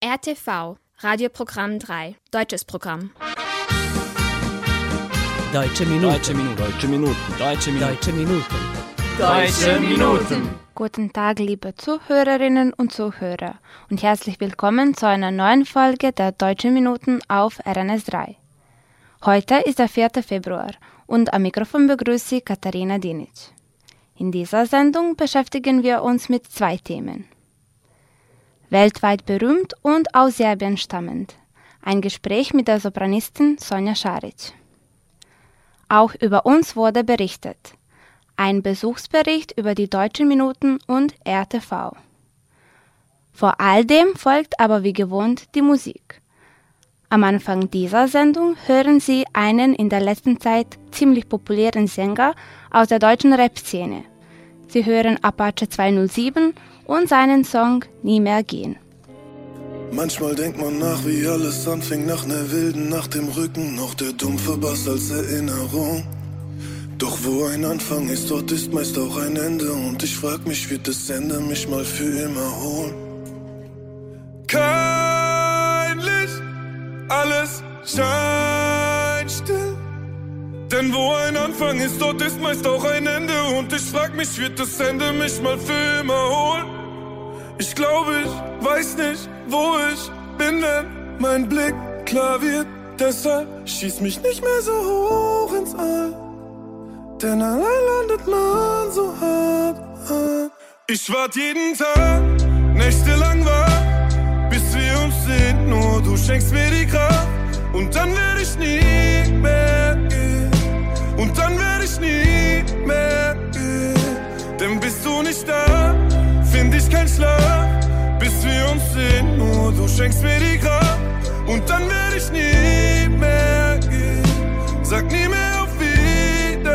RTV, Radioprogramm 3, deutsches Programm. Deutsche Minuten. Deutsche Minuten. Deutsche Minuten. Deutsche Minuten. Deutsche Minuten. Deutsche Minuten. Guten Tag, liebe Zuhörerinnen und Zuhörer, und herzlich willkommen zu einer neuen Folge der Deutschen Minuten auf RNS 3. Heute ist der 4. Februar und am Mikrofon begrüße ich Katharina Dinic. In dieser Sendung beschäftigen wir uns mit zwei Themen. Weltweit berühmt und aus Serbien stammend. Ein Gespräch mit der Sopranistin Sonja Scharic. Auch über uns wurde berichtet. Ein Besuchsbericht über die deutschen Minuten und RTV. Vor all dem folgt aber wie gewohnt die Musik. Am Anfang dieser Sendung hören Sie einen in der letzten Zeit ziemlich populären Sänger aus der deutschen Rap-Szene. Sie hören Apache 207 und seinen Song Nie mehr gehen. Manchmal denkt man nach, wie alles anfing, nach ner wilden Nacht im Rücken, noch der dumpfe Bass als Erinnerung. Doch wo ein Anfang ist, dort ist meist auch ein Ende und ich frag mich, wird das Ende mich mal für immer holen? Kein Licht, alles scheint still. Denn wo ein Anfang ist, dort ist meist auch ein Ende und ich frag mich, wird das Ende mich mal für immer holen? Ich glaube, ich weiß nicht, wo ich bin, wenn mein Blick klar wird. Deshalb schieß mich nicht mehr so hoch ins All. Denn allein landet man so hart an. Ich wart jeden Tag, nächtelang wach, bis wir uns sehen. Nur du schenkst mir die Kraft. Und dann werde ich nie mehr dann werde ich nie mehr. Denn bist du nicht da, find ich kein Schlaf. Bis wir uns sehen, nur du schenkst mir die Kraft. Und dann werde ich nie mehr gehen. Sag nie mehr auf Wiedersehen.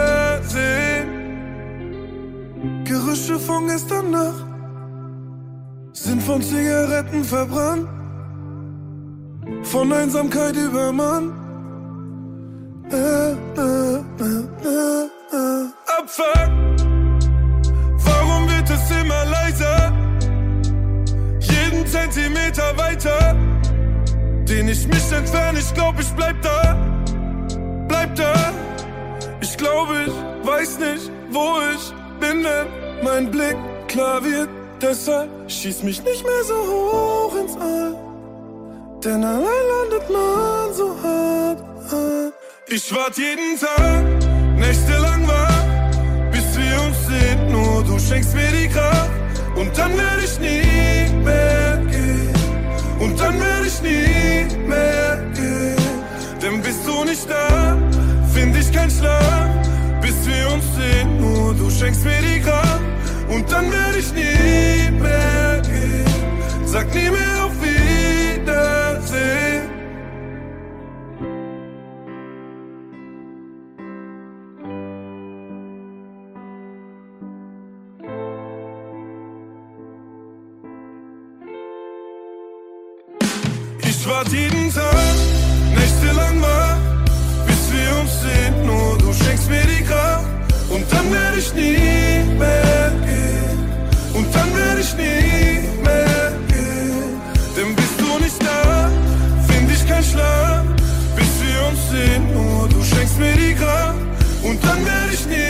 Gerüche von gestern Nacht sind von Zigaretten verbrannt, von Einsamkeit übermannt. Abfuck, warum wird es immer leiser? Jeden Zentimeter weiter, den ich mich entferne, ich glaub, ich bleib da, bleib da. Ich glaube, ich weiß nicht, wo ich bin, wenn mein Blick klar wird. Deshalb schieß mich nicht mehr so hoch ins All. Denn allein landet man so hart. Ich wart jeden Tag, nächtelang wach, bis wir uns sehen. Nur du schenkst mir die Kraft. Und dann werde ich nie mehr gehen. Und dann werde ich nie mehr gehen. Denn bist du nicht da, find ich kein Schlaf. Bis wir uns sehen, nur du schenkst mir die Kraft. Und dann werde ich nie mehr gehen. Sag nie mehr Wart jeden Tag, nächtelang wach, bis wir uns sehen. Nur du schenkst mir die Kraft. Und dann werde ich nie mehr gehen. Und dann werde ich nie mehr gehen. Denn bist du nicht da, find ich kein Schlaf. Bis wir uns sehen, nur du schenkst mir die Kraft. Und dann werde ich nie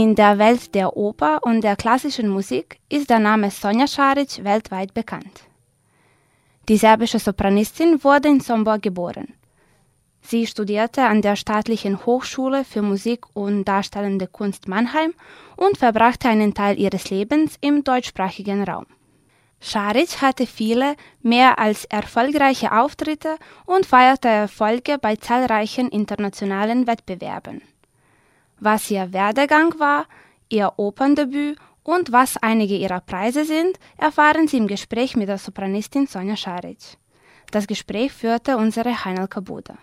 In der Welt der Oper und der klassischen Musik ist der Name Sonja Scharic weltweit bekannt. Die serbische Sopranistin wurde in Sombor geboren. Sie studierte an der Staatlichen Hochschule für Musik und Darstellende Kunst Mannheim und verbrachte einen Teil ihres Lebens im deutschsprachigen Raum. Scharic hatte viele, mehr als erfolgreiche Auftritte und feierte Erfolge bei zahlreichen internationalen Wettbewerben. Was ihr Werdegang war, ihr Operndebüt und was einige ihrer Preise sind, erfahren Sie im Gespräch mit der Sopranistin Sonja Scharic. Das Gespräch führte unsere Heinel Kabuda.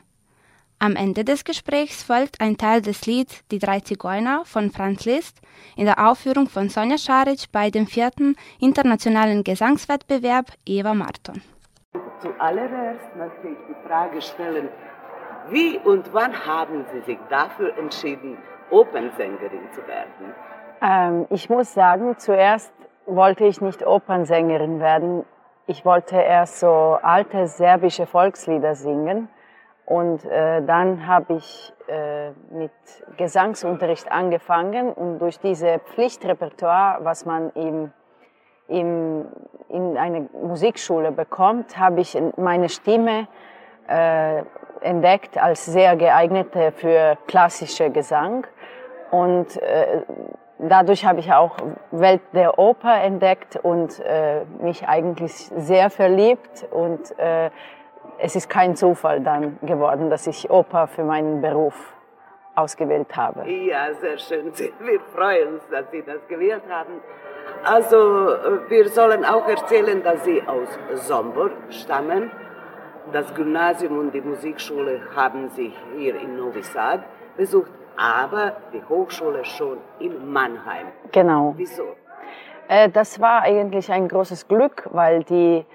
Am Ende des Gesprächs folgt ein Teil des Lieds Die drei Zigeuner von Franz Liszt in der Aufführung von Sonja Scharic bei dem vierten internationalen Gesangswettbewerb Eva Marton. Zuallererst natürlich die Frage stellen, wie und wann haben Sie sich dafür entschieden, Opernsängerin zu werden? Ähm, ich muss sagen, zuerst wollte ich nicht Opernsängerin werden. Ich wollte erst so alte serbische Volkslieder singen. Und äh, dann habe ich äh, mit Gesangsunterricht angefangen und durch diese Pflichtrepertoire, was man im, im, in einer Musikschule bekommt, habe ich meine Stimme äh, entdeckt als sehr geeignete für klassische Gesang. Und äh, dadurch habe ich auch Welt der Oper entdeckt und äh, mich eigentlich sehr verliebt und äh, es ist kein Zufall dann geworden, dass ich Oper für meinen Beruf ausgewählt habe. Ja, sehr schön. Wir freuen uns, dass Sie das gewählt haben. Also, wir sollen auch erzählen, dass Sie aus Sombor stammen. Das Gymnasium und die Musikschule haben Sie hier in Novi Sad besucht, aber die Hochschule schon in Mannheim. Genau. Wieso? Äh, das war eigentlich ein großes Glück, weil die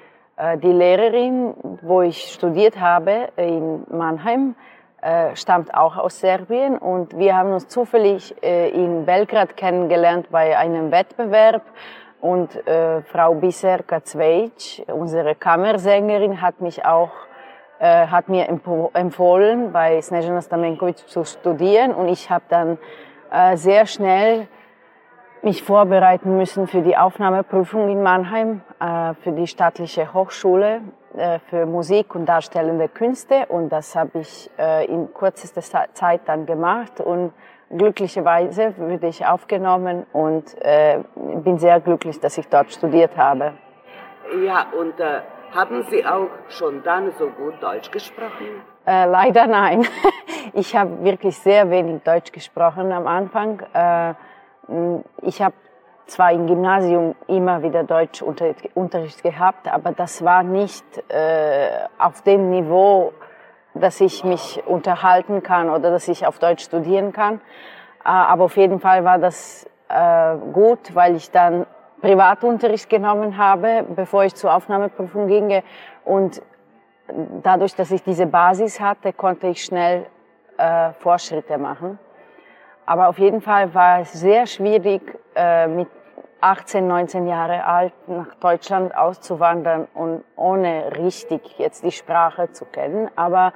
äh, die Lehrerin, wo ich studiert habe in Mannheim, äh, stammt auch aus Serbien und wir haben uns zufällig äh, in Belgrad kennengelernt bei einem Wettbewerb und Frau Biserka Cveic, unsere Kammersängerin, hat mich auch hat mir empfohlen, bei Snežana Stamenkovic zu studieren und ich habe dann sehr schnell mich vorbereiten müssen für die Aufnahmeprüfung in Mannheim, äh, für die staatliche Hochschule äh, für Musik und darstellende Künste. Und das habe ich äh, in kürzester Zeit dann gemacht. Und glücklicherweise wurde ich aufgenommen und bin sehr glücklich, dass ich dort studiert habe. Ja, und äh, haben Sie auch schon dann so gut Deutsch gesprochen? Äh, leider nein. Ich habe wirklich sehr wenig Deutsch gesprochen am Anfang. Äh, ich habe zwar im Gymnasium immer wieder Deutschunterricht gehabt, aber das war nicht äh, auf dem Niveau, dass ich mich unterhalten kann oder dass ich auf Deutsch studieren kann. Äh, aber auf jeden Fall war das äh, gut, weil ich dann Privatunterricht genommen habe, bevor ich zur Aufnahmeprüfung ging. Und dadurch, dass ich diese Basis hatte, konnte ich schnell äh, Fortschritte machen. Aber auf jeden Fall war es sehr schwierig, äh, mit 18, 19 Jahre alt nach Deutschland auszuwandern und ohne richtig jetzt die Sprache zu kennen. Aber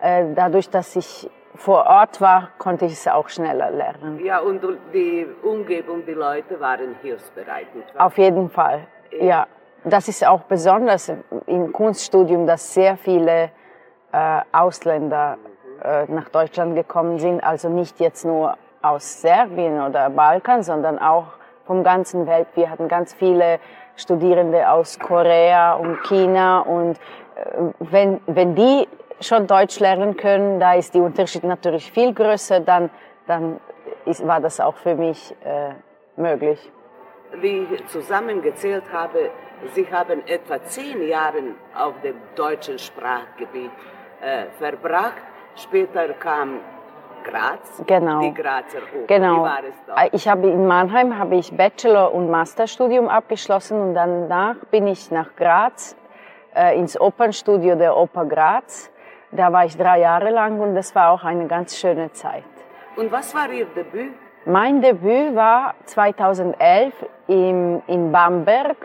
äh, dadurch, dass ich vor Ort war, konnte ich es auch schneller lernen. Ja, und die Umgebung, die Leute waren hilfsbereit. Auf jeden Fall, ja. Das ist auch besonders im Kunststudium, dass sehr viele äh, Ausländer äh, nach Deutschland gekommen sind. Also nicht jetzt nur aus Serbien oder Balkan, sondern auch vom ganzen Welt. Wir hatten ganz viele Studierende aus Korea und China und äh, wenn, wenn die schon Deutsch lernen können, da ist die Unterschied natürlich viel größer, dann, dann ist, war das auch für mich äh, möglich. Wie ich zusammengezählt habe, Sie haben etwa zehn Jahre auf dem deutschen Sprachgebiet äh, verbracht. Später kam Graz? Genau. Die Grazer Oper. Genau. Äh, ich habe in Mannheim habe ich Bachelor- und Masterstudium abgeschlossen und danach bin ich nach Graz äh, ins Opernstudio der Oper Graz. Da war ich drei Jahre lang und das war auch eine ganz schöne Zeit. Und was war Ihr Debüt? Mein Debüt war 2011 im, in Bamberg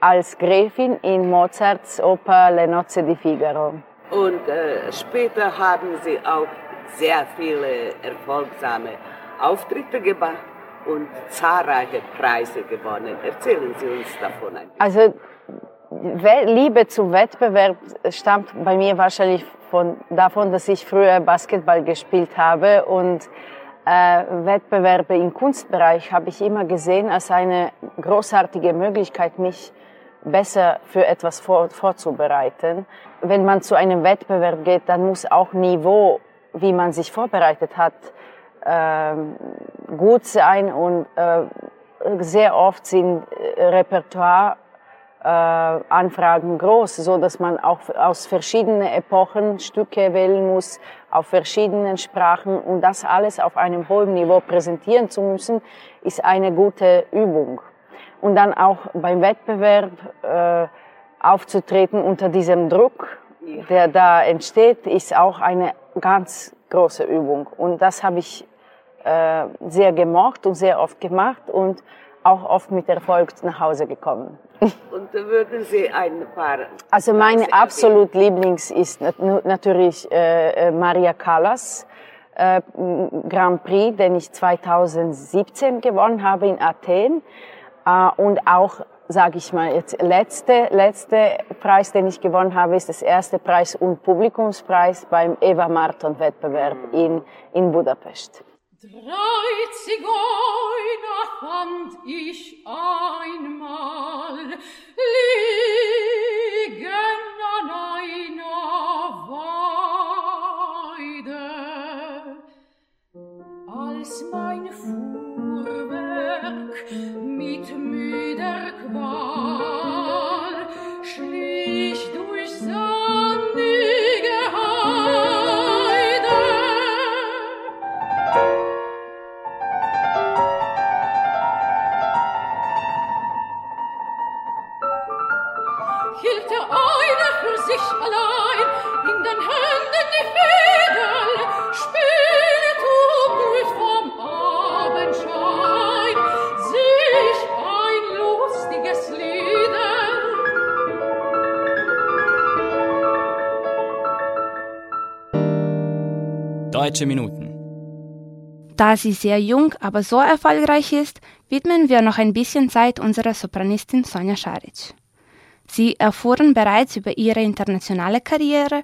als Gräfin in Mozarts Oper Le Nozze di Figaro. Und äh, später haben Sie auch sehr viele erfolgsame Auftritte gemacht und zahlreiche Preise gewonnen. Erzählen Sie uns davon ein bisschen. Also Liebe zum Wettbewerb stammt bei mir wahrscheinlich von, davon, dass ich früher Basketball gespielt habe und äh, Wettbewerbe im Kunstbereich habe ich immer gesehen als eine großartige Möglichkeit, mich besser für etwas vor, vorzubereiten. Wenn man zu einem Wettbewerb geht, dann muss auch Niveau wie man sich vorbereitet hat, ähm, gut sein und äh, sehr oft sind äh, Repertoire äh, Anfragen groß, so dass man auch aus verschiedenen Epochen Stücke wählen muss, auf verschiedenen Sprachen und das alles auf einem hohen Niveau präsentieren zu müssen, ist eine gute Übung. Und dann auch beim Wettbewerb äh, aufzutreten unter diesem Druck, der da entsteht, ist auch eine ganz große Übung. Und das habe ich äh, sehr gemocht und sehr oft gemacht und auch oft mit Erfolg nach Hause gekommen. Und würden Sie ein paar. Also mein absolut Lieblings ist natürlich äh, äh, Maria Callas. Äh, Grand Prix, den ich 2017 gewonnen habe in Athen. Äh, und auch, sage ich mal, jetzt letzte, letzte Preis, den ich gewonnen habe, ist das erste Preis und Publikumspreis beim Eva Marton Wettbewerb in, in Budapest. Drei Zigeuner fand ich einmal liegen an einer Weide. Als mein Fuhrwerk mit müder Qual schlief Deutsche Minuten. Da sie sehr jung, aber so erfolgreich ist, widmen wir noch ein bisschen Zeit unserer Sopranistin Sonja Scharic. Sie erfuhren bereits über ihre internationale Karriere,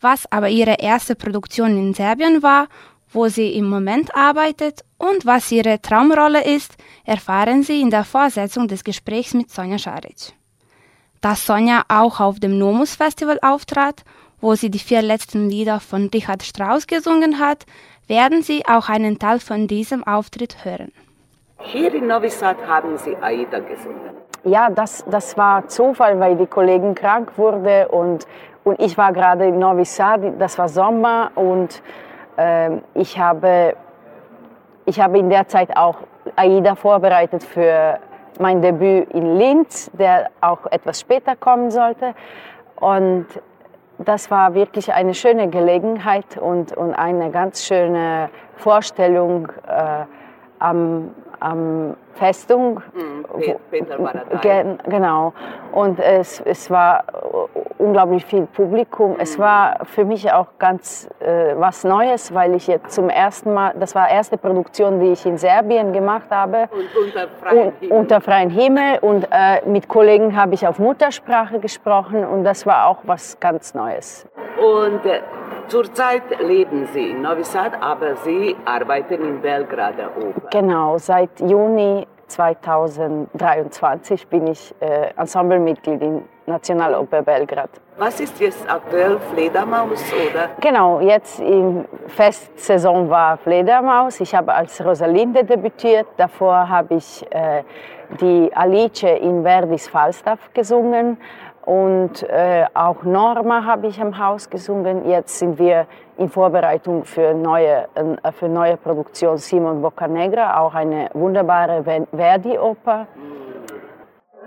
was aber ihre erste Produktion in Serbien war, wo sie im Moment arbeitet und was ihre Traumrolle ist, erfahren Sie in der Vorsetzung des Gesprächs mit Sonja Scharic. Da Sonja auch auf dem Nomus Festival auftrat, wo sie die vier letzten Lieder von Richard Strauss gesungen hat, werden Sie auch einen Teil von diesem Auftritt hören. Hier in Novi Sad haben Sie Aida gesungen. Ja, das, das war Zufall, weil die Kollegin krank wurde und, und ich war gerade in Novi Sad, das war Sommer und äh, ich, habe, ich habe in der Zeit auch Aida vorbereitet für mein Debüt in Linz, der auch etwas später kommen sollte. Und das war wirklich eine schöne Gelegenheit und, und eine ganz schöne Vorstellung äh, am, am Festung. Mhm, war. Gen, genau. Und es, es war unglaublich viel Publikum. Es war für mich auch ganz äh, was Neues, weil ich jetzt zum ersten Mal, das war die erste Produktion, die ich in Serbien gemacht habe. Und unter freiem Himmel. unter freiem Himmel. Und äh, mit Kollegen habe ich auf Muttersprache gesprochen und das war auch was ganz Neues. Und äh, zurzeit leben Sie in Novi Sad, aber Sie arbeiten in Belgrader Oper. Genau, seit Juni 2023 bin ich äh, Ensemblemitglied in Nationaloper Belgrad. Was ist jetzt aktuell Fledermaus oder? Genau, jetzt in Festsaison war Fledermaus. Ich habe als Rosalinde debütiert. Davor habe ich äh, die Alice in Verdis Falstaff gesungen. Und äh, auch Norma habe ich am Haus gesungen. Jetzt sind wir in Vorbereitung für neue, äh, für neue Produktion Simon Boccanegra, auch eine wunderbare Ver- Verdi-Oper.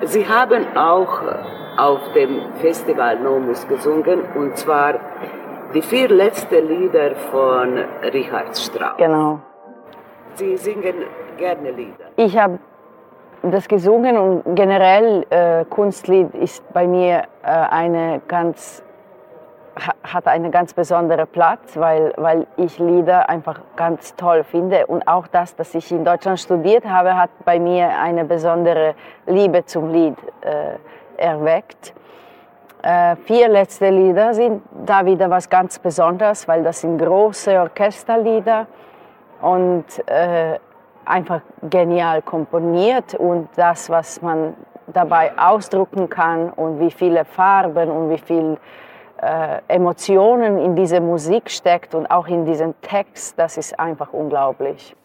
Sie haben auch auf dem Festival Nomus gesungen und zwar die vier letzten Lieder von Richard Strauss. Genau. Sie singen gerne Lieder. Ich habe das gesungen und generell äh, Kunstlied ist bei mir äh, eine ganz hat eine ganz besondere Platz, weil, weil ich Lieder einfach ganz toll finde und auch das, dass ich in Deutschland studiert habe, hat bei mir eine besondere Liebe zum Lied äh, erweckt. Äh, vier letzte Lieder sind da wieder was ganz Besonderes, weil das sind große Orchesterlieder und äh, einfach genial komponiert und das, was man dabei ausdrucken kann und wie viele Farben und wie viel äh, Emotionen in diese Musik steckt und auch in diesen Text, das ist einfach unglaublich.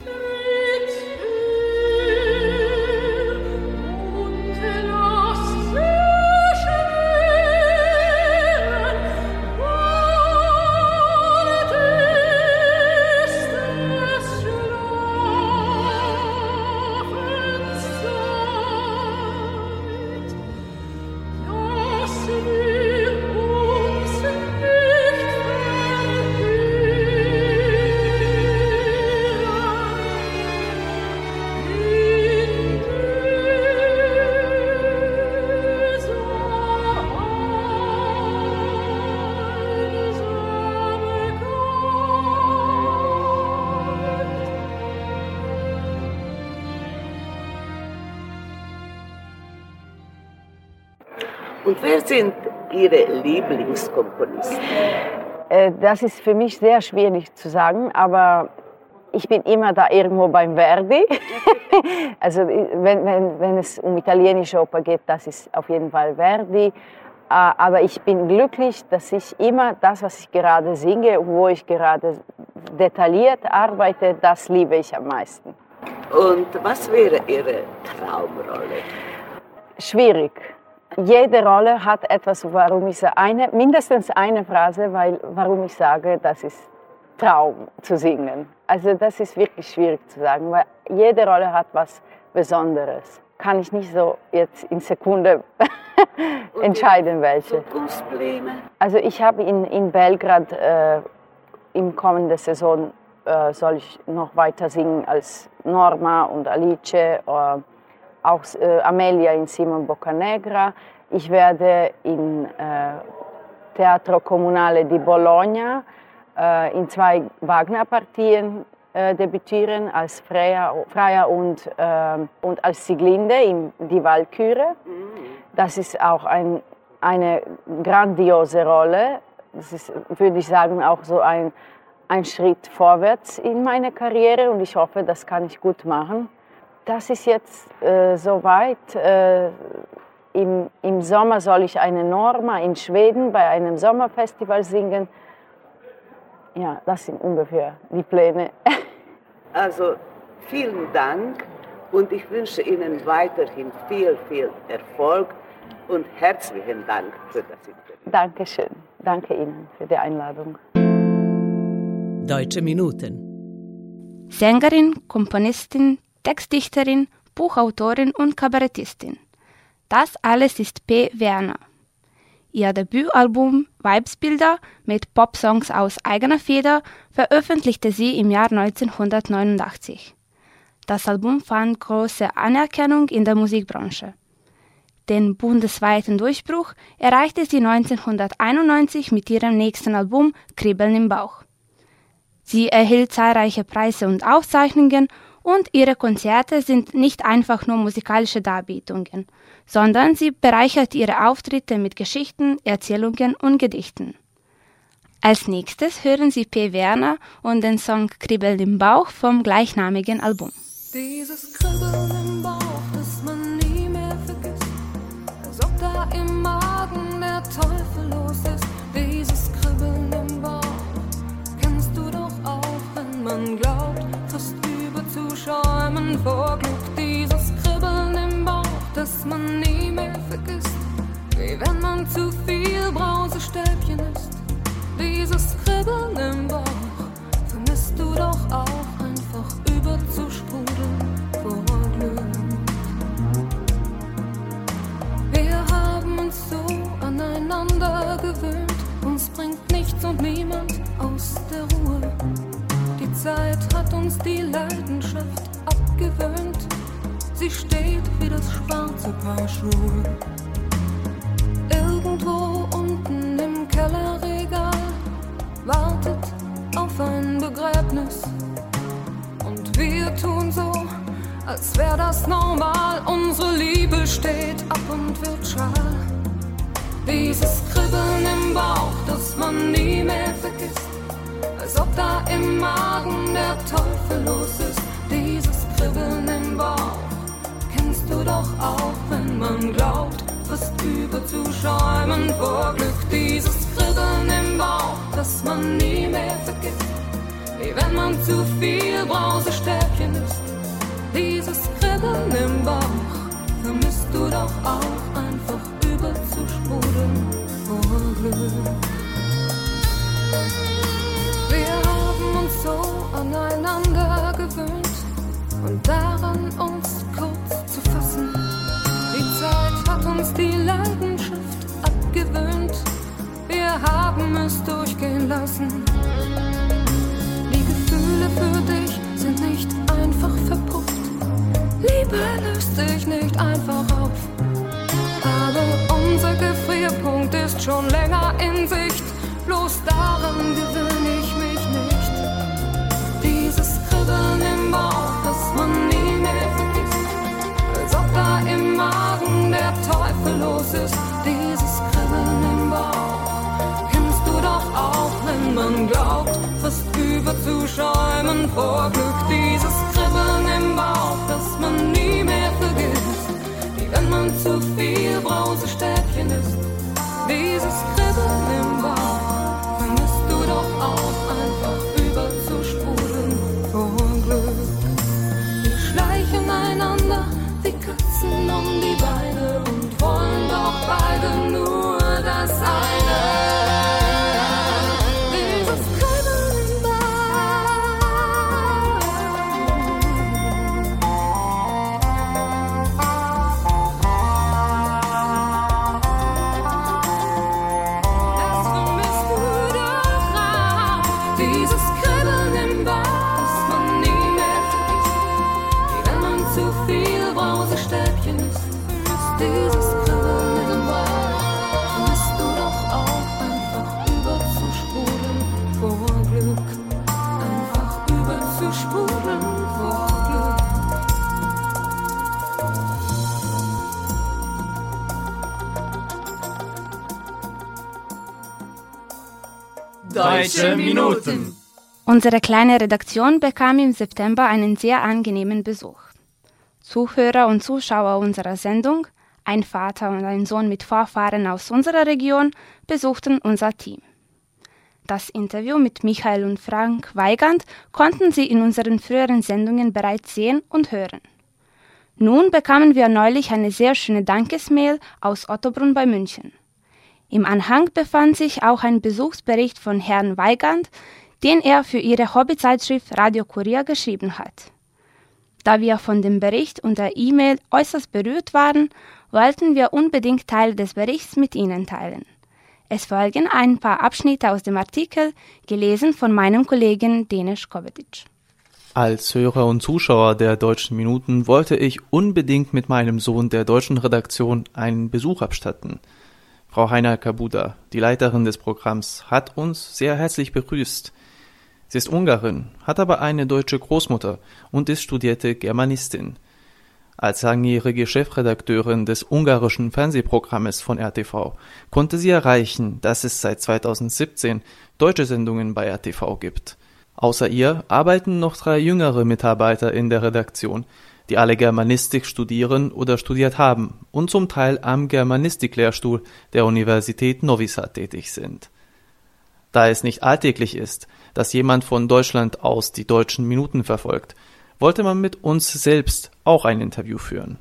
Wer sind Ihre Lieblingskomponisten? Äh, das ist für mich sehr schwierig zu sagen, aber ich bin immer da irgendwo beim Verdi. also wenn, wenn, wenn es um italienische Oper geht, das ist auf jeden Fall Verdi. Äh, aber ich bin glücklich, dass ich immer das, was ich gerade singe, wo ich gerade detailliert arbeite, das liebe ich am meisten. Und was wäre Ihre Traumrolle? Schwierig. Jede Rolle hat etwas, warum ich eine, mindestens eine Phrase, weil, warum ich sage, das ist Traum zu singen. Also das ist wirklich schwierig zu sagen, weil jede Rolle hat was Besonderes. Kann ich nicht so jetzt in Sekunde entscheiden, welche. Also ich habe in, in Belgrad äh, im kommenden Saison äh, soll ich noch weiter singen als Norma und Alice, äh, auch äh, Amelia in Simon Boccanegra. Ich werde in äh, Teatro Comunale di Bologna äh, in zwei Wagner-Partien äh, debütieren, als Freya, Freya und, und als Sieglinde in Die Walküre. Das ist auch ein, eine grandiose Rolle. Das ist, würde ich sagen, auch so ein ein Schritt vorwärts in meiner Karriere und ich hoffe, das kann ich gut machen. Das ist jetzt äh, soweit. Äh, im, Im Sommer soll ich eine Norma in Schweden bei einem Sommerfestival singen. Ja, das sind ungefähr die Pläne. Also vielen Dank und ich wünsche Ihnen weiterhin viel, viel Erfolg und herzlichen Dank für das Interview. Dankeschön. Danke Ihnen für die Einladung. Deutsche Minuten. Sängerin, Komponistin, Textdichterin, Buchautorin und Kabarettistin. Das alles ist P. Werner. Ihr Debütalbum Vibesbilder mit Popsongs aus eigener Feder veröffentlichte sie im Jahr 1989. Das Album fand große Anerkennung in der Musikbranche. Den bundesweiten Durchbruch erreichte sie 1991 mit ihrem nächsten Album Kribbeln im Bauch. Sie erhielt zahlreiche Preise und Auszeichnungen und ihre Konzerte sind nicht einfach nur musikalische Darbietungen, sondern sie bereichert ihre Auftritte mit Geschichten, Erzählungen und Gedichten. Als nächstes hören Sie P. Werner und den Song Kribbel im Bauch vom gleichnamigen Album. Dieses Kribbeln im überzuschäumen vor Glück. Dieses Kribbeln im Bauch, das man nie mehr vergisst. Wie wenn man zu viel Brausestäbchen isst. Dieses Kribbeln im Bauch vermisst du doch auch einfach überzusprudeln vor Glück. Wir haben uns so aneinander gewöhnt, uns bringt nichts und niemand aus der Ruhe. Zeit hat uns die Leidenschaft abgewöhnt. Sie steht wie das schwarze Paar Schuhe. Irgendwo unten im Kellerregal wartet auf ein Begräbnis. Und wir tun so, als wäre das normal. Unsere Liebe steht ab und wird schal. Dieses Kribbeln im Bauch, das man nie mehr vergisst da im Magen der Teufel los ist. Dieses Kribbeln im Bauch kennst du doch auch, wenn man glaubt, fast überzuschäumen vor Glück. Dieses Kribbeln im Bauch, das man nie mehr vergisst, wie wenn man zu viel Brausestäbchen isst. Dieses Kribbeln im Bauch vermisst du doch auch einfach überzusprudeln vor Glück. Deutsche Minuten. Unsere kleine Redaktion bekam im September einen sehr angenehmen Besuch. Zuhörer und Zuschauer unserer Sendung, ein Vater und ein Sohn mit Vorfahren aus unserer Region, besuchten unser Team. Das Interview mit Michael und Frank Weigand konnten Sie in unseren früheren Sendungen bereits sehen und hören. Nun bekamen wir neulich eine sehr schöne Dankesmail aus Ottobrunn bei München. Im Anhang befand sich auch ein Besuchsbericht von Herrn Weigand, den er für ihre Hobbyzeitschrift Radio Kurier geschrieben hat. Da wir von dem Bericht und der E-Mail äußerst berührt waren, wollten wir unbedingt Teile des Berichts mit Ihnen teilen. Es folgen ein paar Abschnitte aus dem Artikel, gelesen von meinem Kollegen Denis Kovetic. Als Hörer und Zuschauer der Deutschen Minuten wollte ich unbedingt mit meinem Sohn der deutschen Redaktion einen Besuch abstatten. Frau Heiner Kabuda, die Leiterin des Programms, hat uns sehr herzlich begrüßt. Sie ist Ungarin, hat aber eine deutsche Großmutter und ist studierte Germanistin. Als langjährige Chefredakteurin des ungarischen Fernsehprogrammes von RTV konnte sie erreichen, dass es seit 2017 deutsche Sendungen bei RTV gibt. Außer ihr arbeiten noch drei jüngere Mitarbeiter in der Redaktion, die alle Germanistik studieren oder studiert haben und zum Teil am Germanistiklehrstuhl der Universität Novi Sad tätig sind. Da es nicht alltäglich ist, dass jemand von Deutschland aus die deutschen Minuten verfolgt, wollte man mit uns selbst auch ein Interview führen.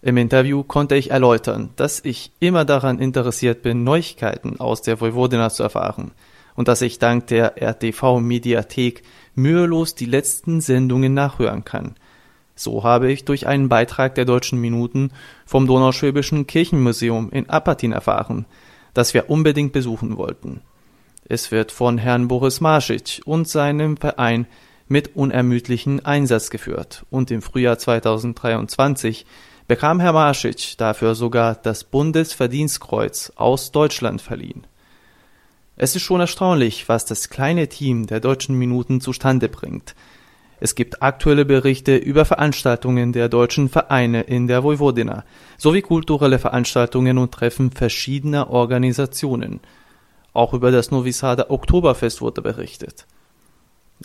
Im Interview konnte ich erläutern, dass ich immer daran interessiert bin, Neuigkeiten aus der Vojvodina zu erfahren und dass ich dank der RTV-Mediathek mühelos die letzten Sendungen nachhören kann. So habe ich durch einen Beitrag der Deutschen Minuten vom Donauschwäbischen Kirchenmuseum in Apatin erfahren, das wir unbedingt besuchen wollten. Es wird von Herrn Boris Marschitsch und seinem Verein mit unermüdlichen Einsatz geführt und im Frühjahr 2023 bekam Herr Marschitsch dafür sogar das Bundesverdienstkreuz aus Deutschland verliehen. Es ist schon erstaunlich, was das kleine Team der deutschen Minuten zustande bringt. Es gibt aktuelle Berichte über Veranstaltungen der deutschen Vereine in der Vojvodina sowie kulturelle Veranstaltungen und Treffen verschiedener Organisationen. Auch über das Novi Sada Oktoberfest wurde berichtet.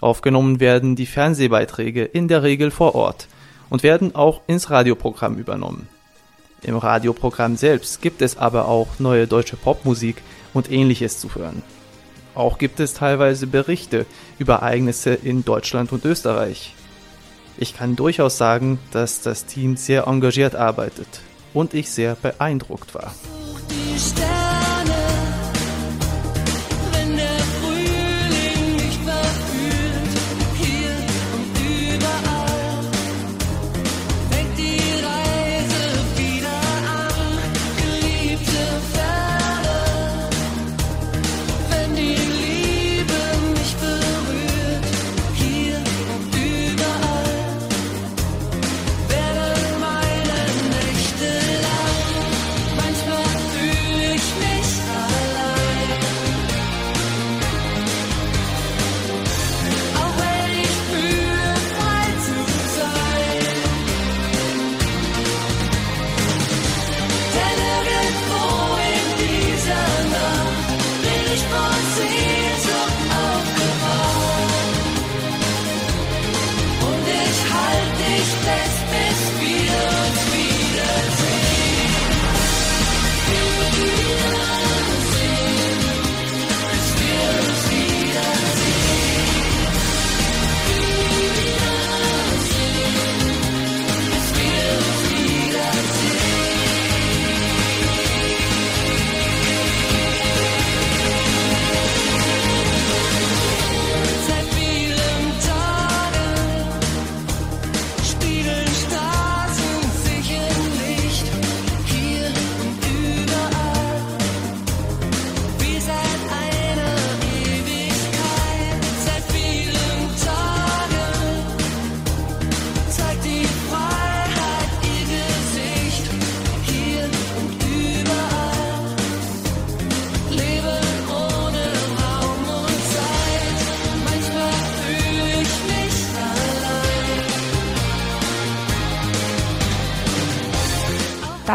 Aufgenommen werden die Fernsehbeiträge in der Regel vor Ort und werden auch ins Radioprogramm übernommen. Im Radioprogramm selbst gibt es aber auch neue deutsche Popmusik und ähnliches zu hören. Auch gibt es teilweise Berichte über Ereignisse in Deutschland und Österreich. Ich kann durchaus sagen, dass das Team sehr engagiert arbeitet und ich sehr beeindruckt war.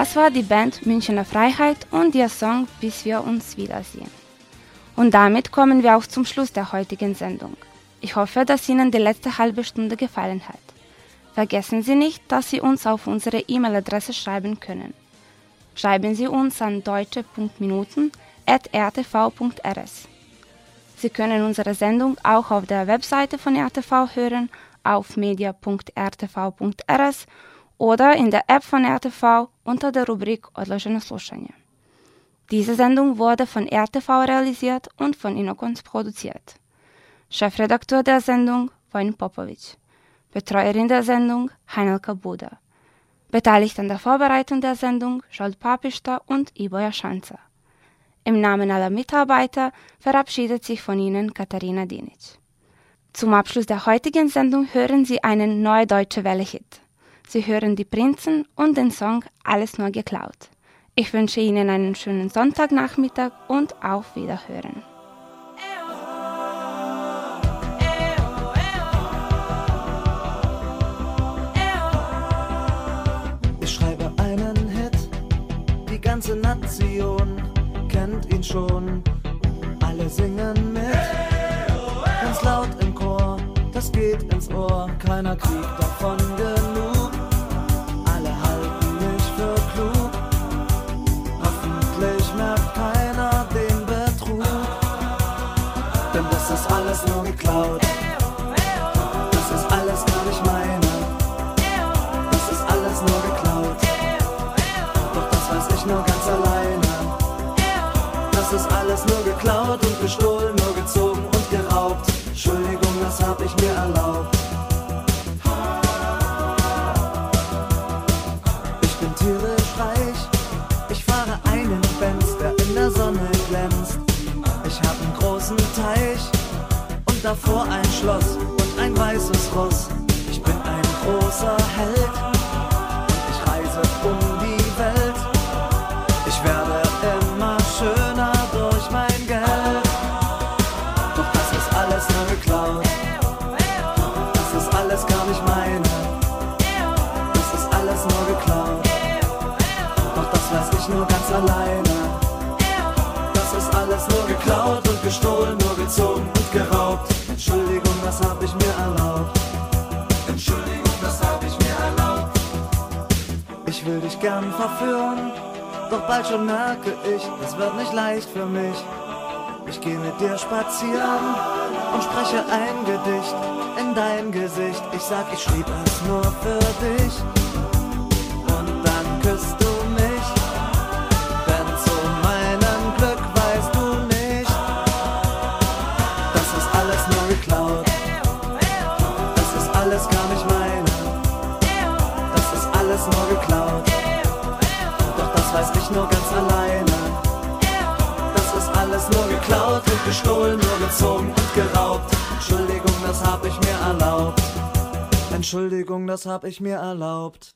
Das war die Band Münchener Freiheit und ihr Song Bis wir uns wiedersehen. Und damit kommen wir auch zum Schluss der heutigen Sendung. Ich hoffe, dass Ihnen die letzte halbe Stunde gefallen hat. Vergessen Sie nicht, dass Sie uns auf unsere E-Mail-Adresse schreiben können. Schreiben Sie uns an deutsche.minuten.rtv.rs. Sie können unsere Sendung auch auf der Webseite von RTV hören, auf media.rtv.rs oder in der App von RTV unter der Rubrik Odloženo slušanje. Diese Sendung wurde von RTV realisiert und von Inokons produziert. Chefredakteur der Sendung Vojn Popovic. Betreuerin der Sendung Heinelka Buda. Beteiligt an der Vorbereitung der Sendung Scholt Papista und Iboja Schanzer. Im Namen aller Mitarbeiter verabschiedet sich von Ihnen Katharina Dinic. Zum Abschluss der heutigen Sendung hören Sie einen Neue Deutsche Welle-Hit. Sie hören die Prinzen und den Song Alles nur geklaut. Ich wünsche Ihnen einen schönen Sonntagnachmittag und auf Wiederhören. Ich schreibe einen Hit, die ganze Nation kennt ihn schon. Alle singen mit, ganz laut im Chor, das geht ins Ohr, keiner kriegt davon genug. alles nur geklaut. Das ist alles gar nicht meine. Das ist alles nur geklaut. Doch das weiß ich nur ganz alleine. Das ist alles nur geklaut und gestohlen, nur gezogen und geraubt. Entschuldigung, das hab ich mir erlaubt. Davor ein Schloss und ein weißes Ross. Ich bin ein großer Held und ich reise um die Welt. Ich werde immer schöner durch mein Geld. Doch das ist alles nur geklaut. Das ist alles gar nicht meine. Das ist alles nur geklaut. Doch das weiß ich nur ganz alleine. Das ist alles nur geklaut und gestohlen, nur gezogen und geraubt. Entschuldigung, das hab ich mir erlaubt. Entschuldigung, das hab ich mir erlaubt. Ich will dich gern verführen, doch bald schon merke ich, es wird nicht leicht für mich. Ich geh mit dir spazieren und spreche ein Gedicht in dein Gesicht. Ich sag, ich schrieb es nur für dich. Gestohlen, nur gezogen und geraubt. Entschuldigung, das hab ich mir erlaubt. Entschuldigung, das hab ich mir erlaubt.